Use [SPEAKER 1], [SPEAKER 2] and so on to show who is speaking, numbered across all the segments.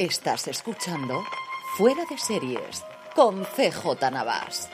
[SPEAKER 1] Estás escuchando Fuera de Series con CJ Navas.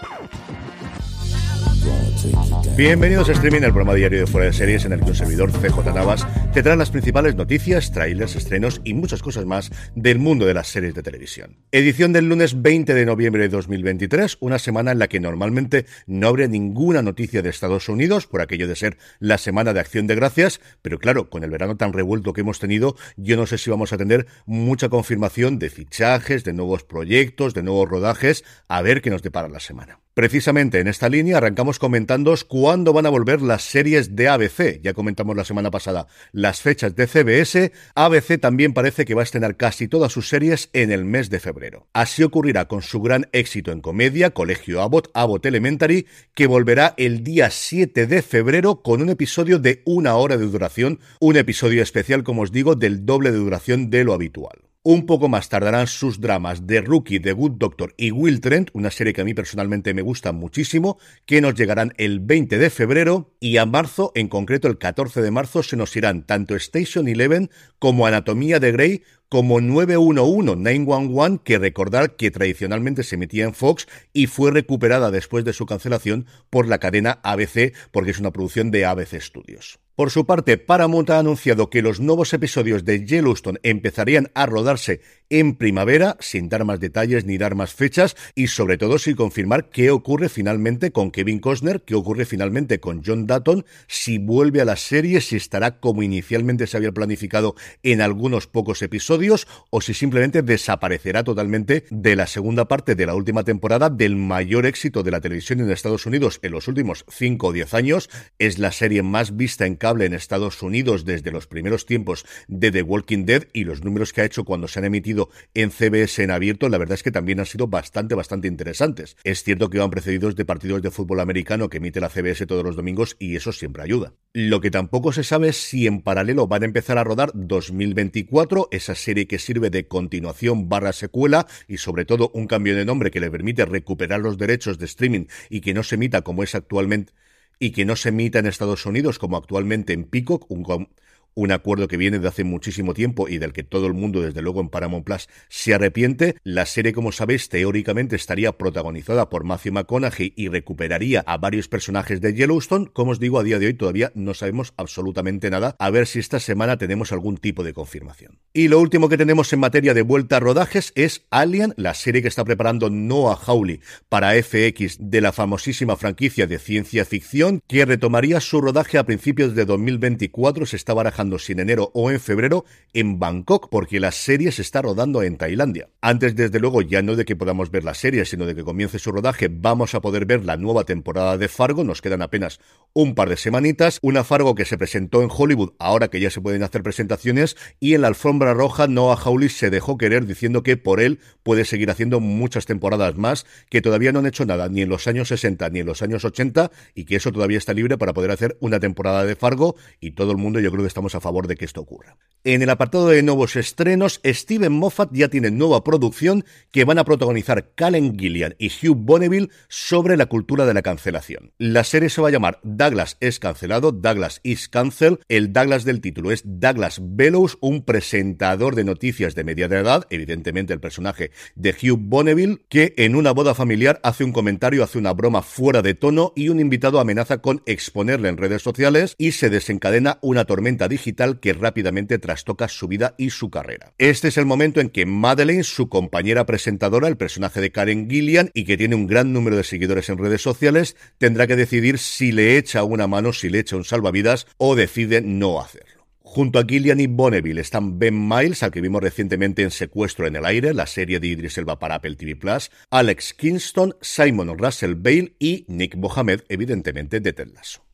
[SPEAKER 2] Bienvenidos a Streaming, el programa diario de Fuera de Series en el que un servidor CJ Navas te trae las principales noticias, trailers, estrenos y muchas cosas más del mundo de las series de televisión. Edición del lunes 20 de noviembre de 2023, una semana en la que normalmente no habría ninguna noticia de Estados Unidos por aquello de ser la semana de acción de gracias, pero claro, con el verano tan revuelto que hemos tenido, yo no sé si vamos a tener mucha confirmación de fichajes, de nuevos proyectos, de nuevos rodajes, a ver qué nos depara la semana. Precisamente en esta línea arrancamos comentándoos cuándo van a volver las series de ABC. Ya comentamos la semana pasada las fechas de CBS. ABC también parece que va a estrenar casi todas sus series en el mes de febrero. Así ocurrirá con su gran éxito en comedia, Colegio Abbott, Abbott Elementary, que volverá el día 7 de febrero con un episodio de una hora de duración, un episodio especial, como os digo, del doble de duración de lo habitual. Un poco más tardarán sus dramas The Rookie, The Good Doctor y Will Trent, una serie que a mí personalmente me gusta muchísimo, que nos llegarán el 20 de febrero y a marzo, en concreto el 14 de marzo, se nos irán tanto Station Eleven como Anatomía de Grey como 911, 911, que recordar que tradicionalmente se emitía en Fox y fue recuperada después de su cancelación por la cadena ABC porque es una producción de ABC Studios. Por su parte, Paramount ha anunciado que los nuevos episodios de Yellowstone empezarían a rodarse en primavera, sin dar más detalles ni dar más fechas, y sobre todo sin confirmar qué ocurre finalmente con Kevin Costner, qué ocurre finalmente con John Dutton, si vuelve a la serie, si estará como inicialmente se había planificado en algunos pocos episodios, o si simplemente desaparecerá totalmente de la segunda parte de la última temporada del mayor éxito de la televisión en Estados Unidos en los últimos 5 o 10 años. Es la serie más vista en en Estados Unidos desde los primeros tiempos de The Walking Dead y los números que ha hecho cuando se han emitido en CBS en abierto, la verdad es que también han sido bastante, bastante interesantes. Es cierto que van precedidos de partidos de fútbol americano que emite la CBS todos los domingos y eso siempre ayuda. Lo que tampoco se sabe es si en paralelo van a empezar a rodar 2024, esa serie que sirve de continuación barra secuela y sobre todo un cambio de nombre que le permite recuperar los derechos de streaming y que no se emita como es actualmente y que no se emita en Estados Unidos como actualmente en Peacock, un, un acuerdo que viene de hace muchísimo tiempo y del que todo el mundo, desde luego en Paramount Plus, se arrepiente. La serie, como sabéis, teóricamente estaría protagonizada por Matthew McConaughey y recuperaría a varios personajes de Yellowstone. Como os digo, a día de hoy todavía no sabemos absolutamente nada. A ver si esta semana tenemos algún tipo de confirmación. Y lo último que tenemos en materia de vuelta a rodajes es Alien, la serie que está preparando Noah Hawley para FX de la famosísima franquicia de ciencia ficción, que retomaría su rodaje a principios de 2024. Se está barajando si en enero o en febrero en Bangkok, porque la serie se está rodando en Tailandia. Antes, desde luego, ya no de que podamos ver la serie, sino de que comience su rodaje, vamos a poder ver la nueva temporada de Fargo. Nos quedan apenas un par de semanitas. Una Fargo que se presentó en Hollywood, ahora que ya se pueden hacer presentaciones, y en la alfombra roja Noah Hawley se dejó querer diciendo que por él puede seguir haciendo muchas temporadas más, que todavía no han hecho nada ni en los años 60 ni en los años 80, y que eso todavía está libre para poder hacer una temporada de Fargo, y todo el mundo yo creo que estamos a favor de que esto ocurra. En el apartado de nuevos estrenos, Steven Moffat ya tiene nueva producción que van a protagonizar Callen Gillian y Hugh Bonneville sobre la cultura de la cancelación. La serie se va a llamar Douglas es cancelado, Douglas is cancel. El Douglas del título es Douglas Bellows, un presentador de noticias de media edad, evidentemente el personaje de Hugh Bonneville, que en una boda familiar hace un comentario, hace una broma fuera de tono y un invitado amenaza con exponerle en redes sociales y se desencadena una tormenta digital que rápidamente trastoca su vida y su carrera. Este es el momento en que Madeleine, su compañera presentadora, el personaje de Karen Gillian, y que tiene un gran número de seguidores en redes sociales, tendrá que decidir si le echa una mano, si le echa un salvavidas o decide no hacerlo. Junto a Gillian y Bonneville están Ben Miles, al que vimos recientemente en Secuestro en el Aire, la serie de Idris Elba para Apple TV Plus, Alex Kingston, Simon Russell Bale y Nick Mohamed, evidentemente de Ted Lasso.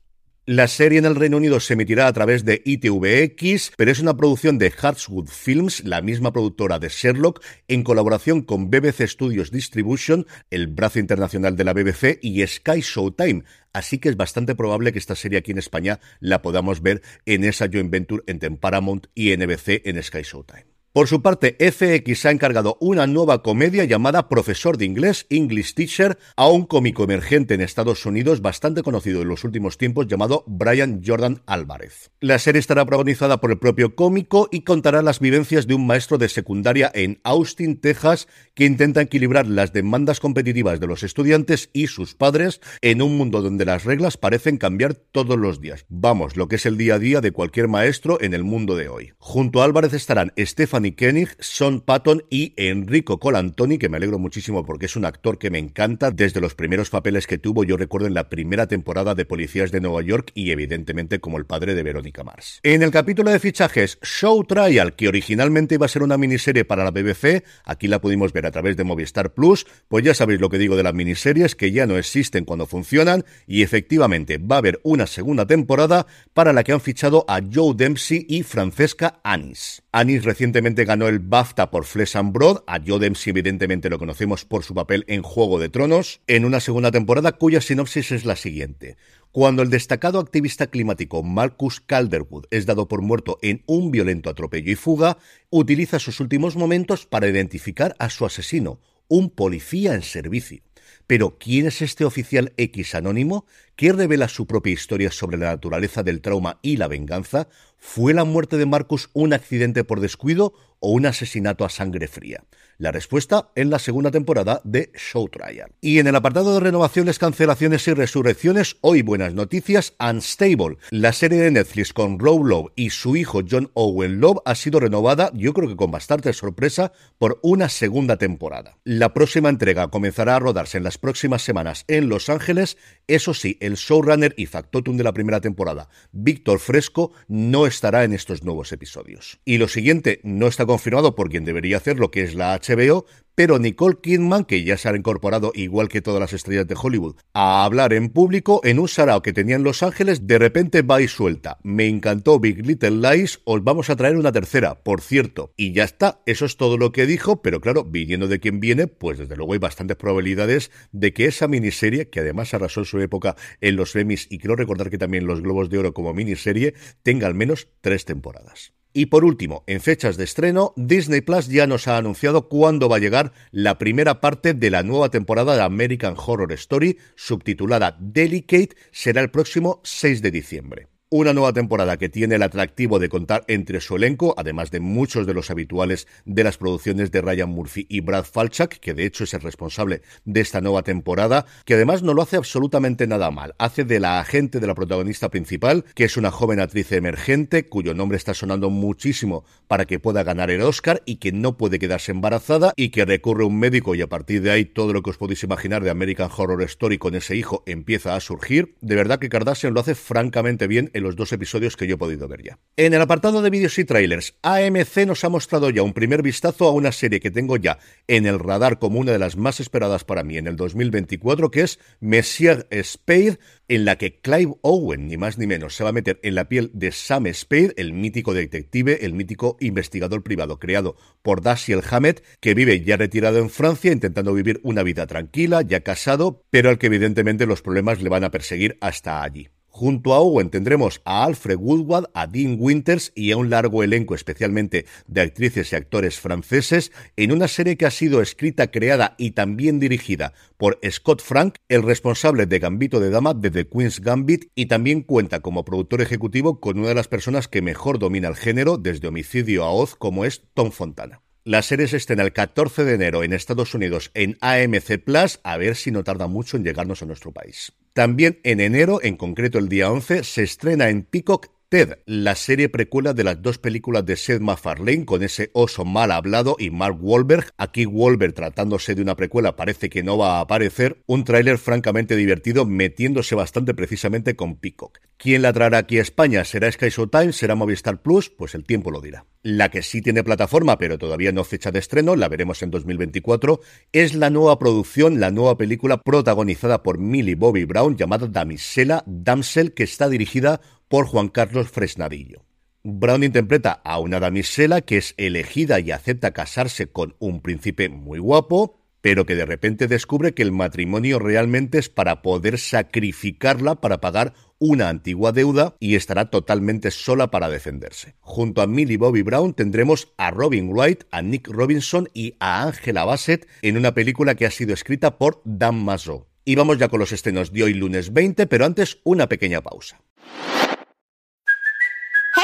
[SPEAKER 2] La serie en el Reino Unido se emitirá a través de ITVX, pero es una producción de Hartswood Films, la misma productora de Sherlock, en colaboración con BBC Studios Distribution, el brazo internacional de la BBC, y Sky Showtime. Así que es bastante probable que esta serie aquí en España la podamos ver en esa joint venture entre Paramount y NBC en Sky Showtime. Por su parte, FX ha encargado una nueva comedia llamada Profesor de Inglés, English Teacher, a un cómico emergente en Estados Unidos bastante conocido en los últimos tiempos llamado Brian Jordan Álvarez. La serie estará protagonizada por el propio cómico y contará las vivencias de un maestro de secundaria en Austin, Texas, que intenta equilibrar las demandas competitivas de los estudiantes y sus padres en un mundo donde las reglas parecen cambiar todos los días. Vamos, lo que es el día a día de cualquier maestro en el mundo de hoy. Junto a Álvarez estarán Stefan Stephanie Koenig, Son Patton y Enrico Colantoni, que me alegro muchísimo porque es un actor que me encanta desde los primeros papeles que tuvo, yo recuerdo en la primera temporada de Policías de Nueva York y evidentemente como el padre de Verónica Mars. En el capítulo de fichajes Show Trial, que originalmente iba a ser una miniserie para la BBC, aquí la pudimos ver a través de Movistar Plus, pues ya sabéis lo que digo de las miniseries, que ya no existen cuando funcionan y efectivamente va a haber una segunda temporada para la que han fichado a Joe Dempsey y Francesca Anis. Anis recientemente ganó el BAFTA por Flesh and Broad, a Joe Dempsey evidentemente lo conocemos por su papel en Juego de Tronos, en una segunda temporada cuya sinopsis es la siguiente. Cuando el destacado activista climático Marcus Calderwood es dado por muerto en un violento atropello y fuga, utiliza sus últimos momentos para identificar a su asesino, un policía en servicio. Pero, ¿quién es este oficial X anónimo que revela su propia historia sobre la naturaleza del trauma y la venganza? ¿Fue la muerte de Marcus un accidente por descuido o un asesinato a sangre fría? La respuesta en la segunda temporada de Show Trial. Y en el apartado de renovaciones, cancelaciones y resurrecciones, hoy buenas noticias, Unstable, la serie de Netflix con Rob Love y su hijo John Owen Love ha sido renovada, yo creo que con bastante sorpresa, por una segunda temporada. La próxima entrega comenzará a rodarse en las próximas semanas en Los Ángeles, eso sí, el showrunner y factotum de la primera temporada, Víctor Fresco, no estará en estos nuevos episodios. Y lo siguiente no está confirmado por quien debería hacer lo que es la HBO, pero Nicole Kidman, que ya se ha incorporado, igual que todas las estrellas de Hollywood, a hablar en público en un sarao que tenía en Los Ángeles, de repente va y suelta. Me encantó Big Little Lies, os vamos a traer una tercera, por cierto. Y ya está, eso es todo lo que dijo, pero claro, viniendo de quien viene, pues desde luego hay bastantes probabilidades de que esa miniserie, que además arrasó en su época en los Emmys y quiero recordar que también los Globos de Oro como miniserie, tenga al menos tres temporadas. Y por último, en fechas de estreno, Disney Plus ya nos ha anunciado cuándo va a llegar la primera parte de la nueva temporada de American Horror Story, subtitulada Delicate, será el próximo 6 de diciembre. Una nueva temporada que tiene el atractivo de contar entre su elenco, además de muchos de los habituales de las producciones de Ryan Murphy y Brad Falchuk, que de hecho es el responsable de esta nueva temporada, que además no lo hace absolutamente nada mal. Hace de la agente de la protagonista principal, que es una joven actriz emergente, cuyo nombre está sonando muchísimo para que pueda ganar el Oscar y que no puede quedarse embarazada y que recurre a un médico y a partir de ahí todo lo que os podéis imaginar de American Horror Story con ese hijo empieza a surgir. De verdad que Kardashian lo hace francamente bien los dos episodios que yo he podido ver ya. En el apartado de vídeos y trailers, AMC nos ha mostrado ya un primer vistazo a una serie que tengo ya en el radar como una de las más esperadas para mí en el 2024, que es Messier Spade, en la que Clive Owen, ni más ni menos, se va a meter en la piel de Sam Spade, el mítico detective, el mítico investigador privado creado por Dashiell Hammett, que vive ya retirado en Francia, intentando vivir una vida tranquila, ya casado, pero al que evidentemente los problemas le van a perseguir hasta allí. Junto a Owen tendremos a Alfred Woodward, a Dean Winters y a un largo elenco especialmente de actrices y actores franceses en una serie que ha sido escrita, creada y también dirigida por Scott Frank, el responsable de Gambito de Dama de The Queen's Gambit y también cuenta como productor ejecutivo con una de las personas que mejor domina el género desde Homicidio a Oz como es Tom Fontana. La serie se estrena el 14 de enero en Estados Unidos en AMC Plus, a ver si no tarda mucho en llegarnos a nuestro país. También en enero, en concreto el día 11, se estrena en Peacock Ted, la serie precuela de las dos películas de Seth MacFarlane con ese oso mal hablado y Mark Wahlberg. Aquí Wahlberg tratándose de una precuela parece que no va a aparecer. Un tráiler francamente divertido metiéndose bastante precisamente con Peacock. ¿Quién la traerá aquí a España? ¿Será Sky Showtime? ¿Será Movistar Plus? Pues el tiempo lo dirá. La que sí tiene plataforma pero todavía no fecha de estreno, la veremos en 2024, es la nueva producción, la nueva película protagonizada por Millie Bobby Brown llamada Damisela Damsel que está dirigida por Juan Carlos Fresnadillo. Brown interpreta a una damisela que es elegida y acepta casarse con un príncipe muy guapo, pero que de repente descubre que el matrimonio realmente es para poder sacrificarla para pagar una antigua deuda y estará totalmente sola para defenderse. Junto a Millie Bobby Brown tendremos a Robin Wright, a Nick Robinson y a Angela Bassett en una película que ha sido escrita por Dan Mazo. Y vamos ya con los estrenos de hoy lunes 20, pero antes una pequeña pausa.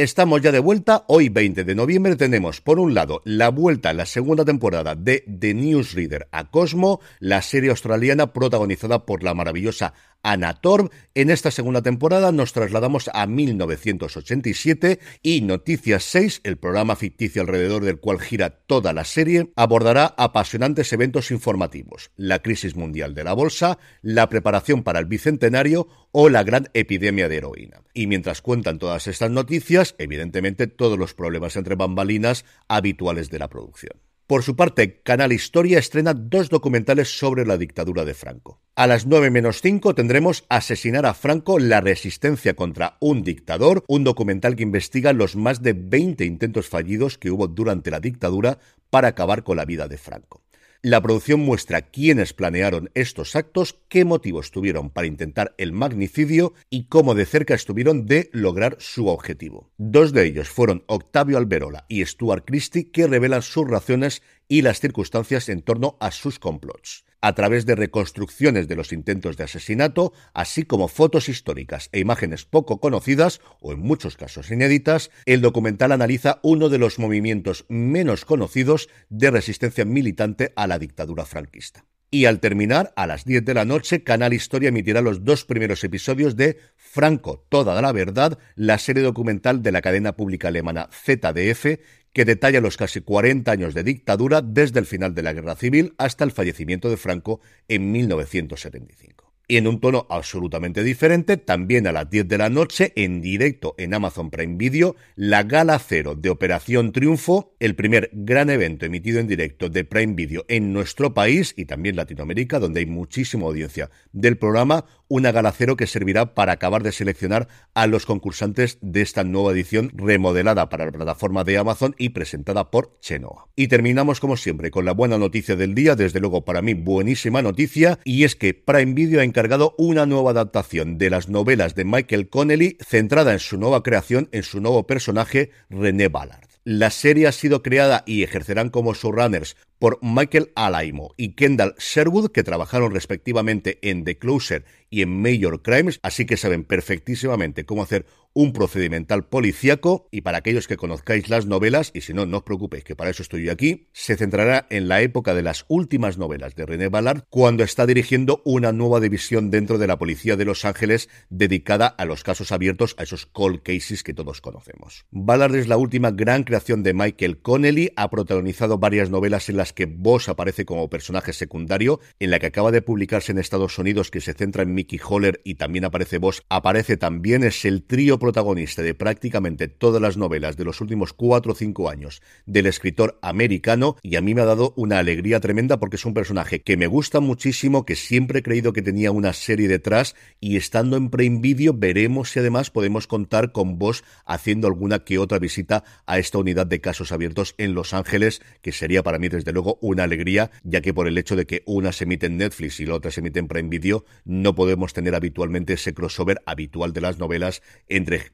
[SPEAKER 2] Estamos ya de vuelta. Hoy, 20 de noviembre, tenemos por un lado la vuelta a la segunda temporada de The Newsreader a Cosmo, la serie australiana protagonizada por la maravillosa Anna Torb. En esta segunda temporada nos trasladamos a 1987 y Noticias 6, el programa ficticio alrededor del cual gira toda la serie, abordará apasionantes eventos informativos, la crisis mundial de la bolsa, la preparación para el bicentenario o la gran epidemia de heroína. Y mientras cuentan todas estas noticias, evidentemente todos los problemas entre bambalinas habituales de la producción. Por su parte, Canal Historia estrena dos documentales sobre la dictadura de Franco. A las 9 menos 5 tendremos Asesinar a Franco, la resistencia contra un dictador, un documental que investiga los más de 20 intentos fallidos que hubo durante la dictadura para acabar con la vida de Franco. La producción muestra quiénes planearon estos actos, qué motivos tuvieron para intentar el magnicidio y cómo de cerca estuvieron de lograr su objetivo. Dos de ellos fueron Octavio Alberola y Stuart Christie, que revelan sus razones y las circunstancias en torno a sus complots a través de reconstrucciones de los intentos de asesinato, así como fotos históricas e imágenes poco conocidas o en muchos casos inéditas, el documental analiza uno de los movimientos menos conocidos de resistencia militante a la dictadura franquista. Y al terminar, a las 10 de la noche, Canal Historia emitirá los dos primeros episodios de Franco, toda la verdad, la serie documental de la cadena pública alemana ZDF, que detalla los casi 40 años de dictadura desde el final de la Guerra Civil hasta el fallecimiento de Franco en 1975 y en un tono absolutamente diferente, también a las 10 de la noche, en directo en Amazon Prime Video, la Gala Cero de Operación Triunfo, el primer gran evento emitido en directo de Prime Video en nuestro país y también Latinoamérica, donde hay muchísima audiencia del programa, una Gala Cero que servirá para acabar de seleccionar a los concursantes de esta nueva edición remodelada para la plataforma de Amazon y presentada por Chenoa. Y terminamos como siempre con la buena noticia del día, desde luego para mí buenísima noticia, y es que Prime Video ha encargado una nueva adaptación de las novelas de Michael Connelly centrada en su nueva creación, en su nuevo personaje, René Ballard. La serie ha sido creada y ejercerán como showrunners por Michael Alaimo y Kendall Sherwood, que trabajaron respectivamente en The Closer y en Major Crimes, así que saben perfectísimamente cómo hacer un procedimental policíaco y para aquellos que conozcáis las novelas, y si no, no os preocupéis que para eso estoy yo aquí, se centrará en la época de las últimas novelas de René Ballard cuando está dirigiendo una nueva división dentro de la Policía de Los Ángeles dedicada a los casos abiertos, a esos cold cases que todos conocemos. Ballard es la última gran creación de Michael Connelly, ha protagonizado varias novelas en las que Bosch aparece como personaje secundario, en la que acaba de publicarse en Estados Unidos que se centra en Mickey Holler y también aparece Bosch, aparece también, es el trío protagonista de prácticamente todas las novelas de los últimos cuatro o cinco años del escritor americano y a mí me ha dado una alegría tremenda porque es un personaje que me gusta muchísimo, que siempre he creído que tenía una serie detrás y estando en Prime Video veremos si además podemos contar con Bosch haciendo alguna que otra visita a esta unidad de casos abiertos en Los Ángeles, que sería para mí desde luego una alegría, ya que por el hecho de que una se emite en Netflix y la otra se emite en Prime Video, no podemos tener habitualmente ese crossover habitual de las novelas entre,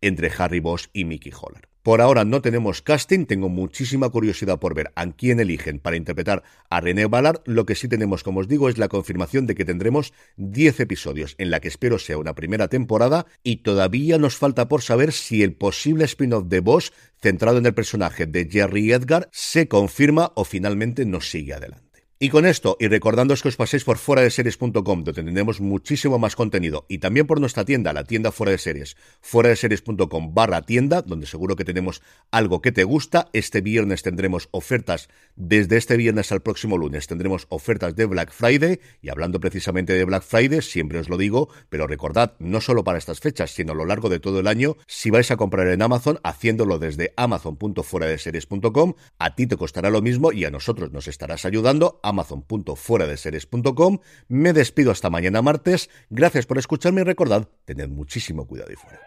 [SPEAKER 2] entre Harry Bosch y Mickey Holler. Por ahora no tenemos casting, tengo muchísima curiosidad por ver a quién eligen para interpretar a René Ballard. Lo que sí tenemos, como os digo, es la confirmación de que tendremos 10 episodios, en la que espero sea una primera temporada, y todavía nos falta por saber si el posible spin-off de Bosch, centrado en el personaje de Jerry Edgar, se confirma o finalmente nos sigue adelante. Y con esto, y recordándoos que os paséis por fuera de series.com, donde tendremos muchísimo más contenido, y también por nuestra tienda, la tienda fuera de series, fuera de series.com barra tienda, donde seguro que tenemos algo que te gusta. Este viernes tendremos ofertas, desde este viernes al próximo lunes, tendremos ofertas de Black Friday, y hablando precisamente de Black Friday, siempre os lo digo, pero recordad, no solo para estas fechas, sino a lo largo de todo el año, si vais a comprar en Amazon, haciéndolo desde amazon.fueradeseries.com, a ti te costará lo mismo y a nosotros nos estarás ayudando amazon.fueradeseries.com. Me despido hasta mañana martes. Gracias por escucharme y recordad, tened muchísimo cuidado y fuera.